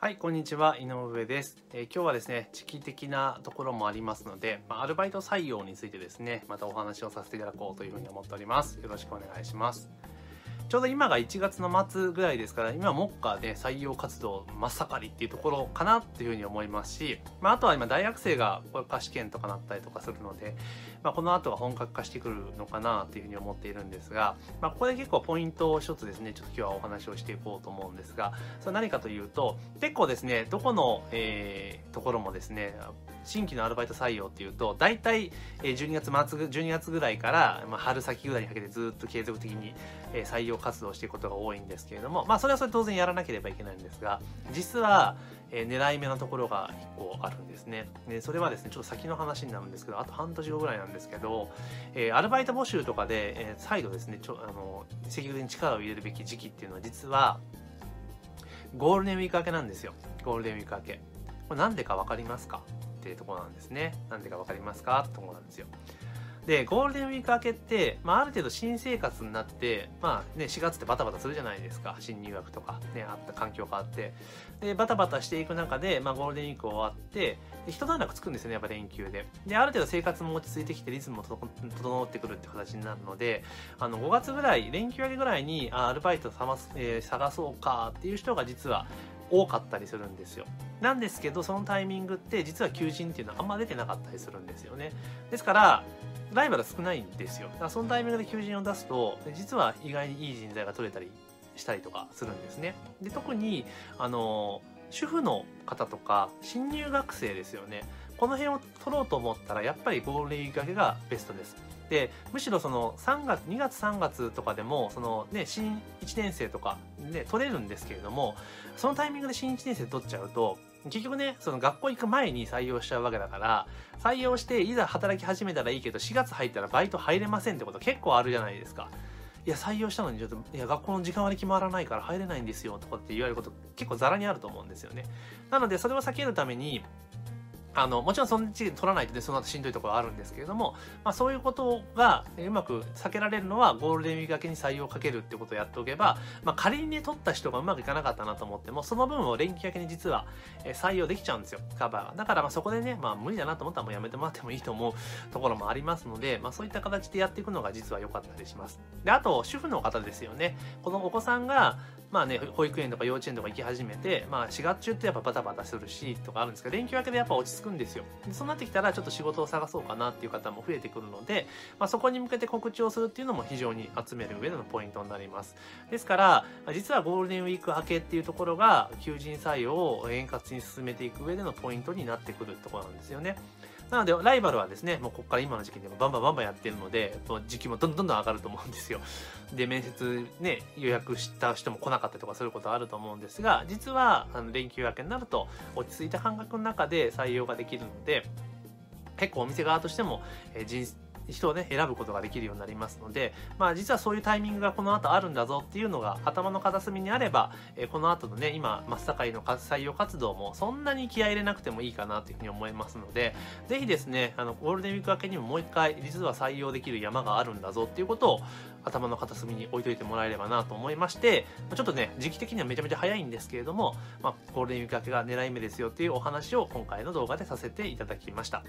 はい、こんにちは。井上です、えー、今日はですね、時期的なところもありますので、まあ、アルバイト採用についてですね、またお話をさせていただこうというふうに思っております。よろしくお願いします。ちょうど今が1月の末ぐらいですから、今、目下で採用活動真っ盛りっていうところかなっていうふうに思いますし、まあ、あとは今、大学生が国家試験とかなったりとかするので、まあ、この後は本格化してくるのかなっていうふうに思っているんですが、まあ、ここで結構ポイントを一つですね、ちょっと今日はお話をしていこうと思うんですが、それ何かというと、結構ですね、どこの、えー、ところもですね、新規のアルバイト採用っていうと、大体12月末、12月ぐらいから、まあ、春先ぐらいにかけてずっと継続的に採用活動していくことが多いんですけれども、まあ、それはそれ当然やらなければいけないんですが、実は、え、狙い目のところが1個あるんですね。で、それはですね、ちょっと先の話になるんですけど、あと半年後ぐらいなんですけど、え、アルバイト募集とかで、え、再度ですね、ちょあの積極的に力を入れるべき時期っていうのは実は、ゴールデンウィーク明けなんですよ。ゴールデンウィーク明け。これなんでか分かりますか？っていうところなんですね。なんでか分かりますか？ってところなんですよ。で、ゴールデンウィーク明けって、まあ、ある程度新生活になって、まあね、4月ってバタバタするじゃないですか。新入学とかね、あった環境があって。で、バタバタしていく中で、まあ、ゴールデンウィーク終わって、一段落つくんですよね、やっぱ連休で。で、ある程度生活も落ち着いてきて、リズムも整ってくるって形になるので、あの、5月ぐらい、連休明けぐらいに、あアルバイト探す、えー、探そうかっていう人が実は多かったりするんですよ。なんですけど、そのタイミングって実は求人っていうのはあんま出てなかったりするんですよね。ですから、ライバル少ないんですよ。だからそのタイミングで求人を出すと、実は意外にいい人材が取れたりしたりとかするんですね。で、特に、あの、主婦の方とか、新入学生ですよね。この辺を取ろうと思ったら、やっぱりゴールデンウィーク明けがベストです。で、むしろその3月、2月3月とかでも、そのね、新1年生とかね、取れるんですけれども、そのタイミングで新1年生取っちゃうと、結局ね、その学校行く前に採用しちゃうわけだから、採用していざ働き始めたらいいけど、4月入ったらバイト入れませんってこと結構あるじゃないですか。いや、採用したのにちょっと、いや、学校の時間割決まらないから入れないんですよとかって言われること結構ザラにあると思うんですよね。なので、それを避けるために、あの、もちろんそのうち取らないとね、その後しんどいところあるんですけれども、まあそういうことがうまく避けられるのはゴールデンウィーク明けに採用をかけるってことをやっておけば、まあ仮にね、取った人がうまくいかなかったなと思っても、その分を連休明けに実は採用できちゃうんですよ、カバーが。だからまあそこでね、まあ無理だなと思ったらもうやめてもらってもいいと思うところもありますので、まあそういった形でやっていくのが実は良かったりします。で、あと、主婦の方ですよね。このお子さんが、まあね、保育園とか幼稚園とか行き始めて、まあ4月中ってやっぱバタバタするし、とかあるんですけど、連休明けでやっぱ落ち着くんですよ。でそうなってきたらちょっと仕事を探そうかなっていう方も増えてくるので、まあそこに向けて告知をするっていうのも非常に集める上でのポイントになります。ですから、実はゴールデンウィーク明けっていうところが、求人採用を円滑に進めていく上でのポイントになってくるところなんですよね。なので、ライバルはですね、もうここから今の時期でもバンバンバンバンやってるので、もう時期もどんどんどん上がると思うんですよ。で、面接ね、予約した人も来なかったとかすることはあると思うんですが、実は、あの、連休明けになると、落ち着いた半額の中で採用ができるので、結構お店側としても、えー、人人をね、選ぶことができるようになりますので、まあ実はそういうタイミングがこの後あるんだぞっていうのが頭の片隅にあれば、え、この後のね、今、真っ盛りの採用活動もそんなに気合い入れなくてもいいかなというふうに思いますので、ぜひですね、あの、ゴールデンウィーク明けにももう一回、実は採用できる山があるんだぞっていうことを頭の片隅に置いといてもらえればなと思いまして、ちょっとね、時期的にはめちゃめちゃ早いんですけれども、まあ、ゴールデンウィーク明けが狙い目ですよっていうお話を今回の動画でさせていただきました。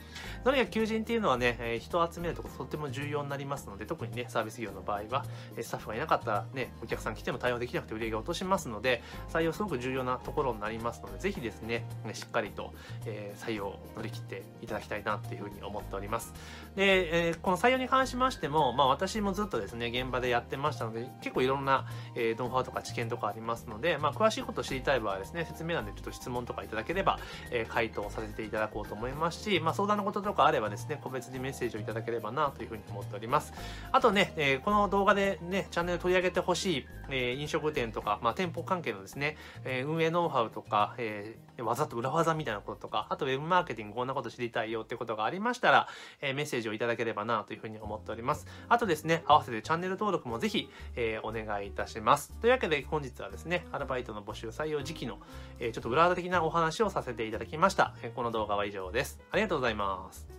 とにかく求人っていうのはね、人を集めるとことても重要になりますので、特にね、サービス業の場合は、スタッフがいなかったらね、お客さん来ても対応できなくて売り上げを落としますので、採用すごく重要なところになりますので、ぜひですね、しっかりと、え、採用を乗り切っていただきたいなっていうふうに思っております。で、え、この採用に関しましても、まあ私もずっとですね、現場でやってましたので、結構いろんな、えー、ノウハウとか知見とかありますので、まあ詳しいことを知りたい場合はですね、説明欄でちょっと質問とかいただければ、え、回答させていただこうと思いますし、まあ相談のこととかあればですね、個別にメッセージをいただければななというふうに思っております。あとね、えー、この動画でね、チャンネル取り上げてほしい、えー、飲食店とか、まあ店舗関係のですね、えー、運営ノウハウとか、えー、わざと裏技みたいなこととか、あとウェブマーケティングこんなこと知りたいよってことがありましたら、えー、メッセージをいただければなというふうに思っております。あとですね、合わせてチャンネル登録もぜひ、えー、お願いいたします。というわけで本日はですね、アルバイトの募集採用時期の、えー、ちょっと裏技的なお話をさせていただきました。え、この動画は以上です。ありがとうございます。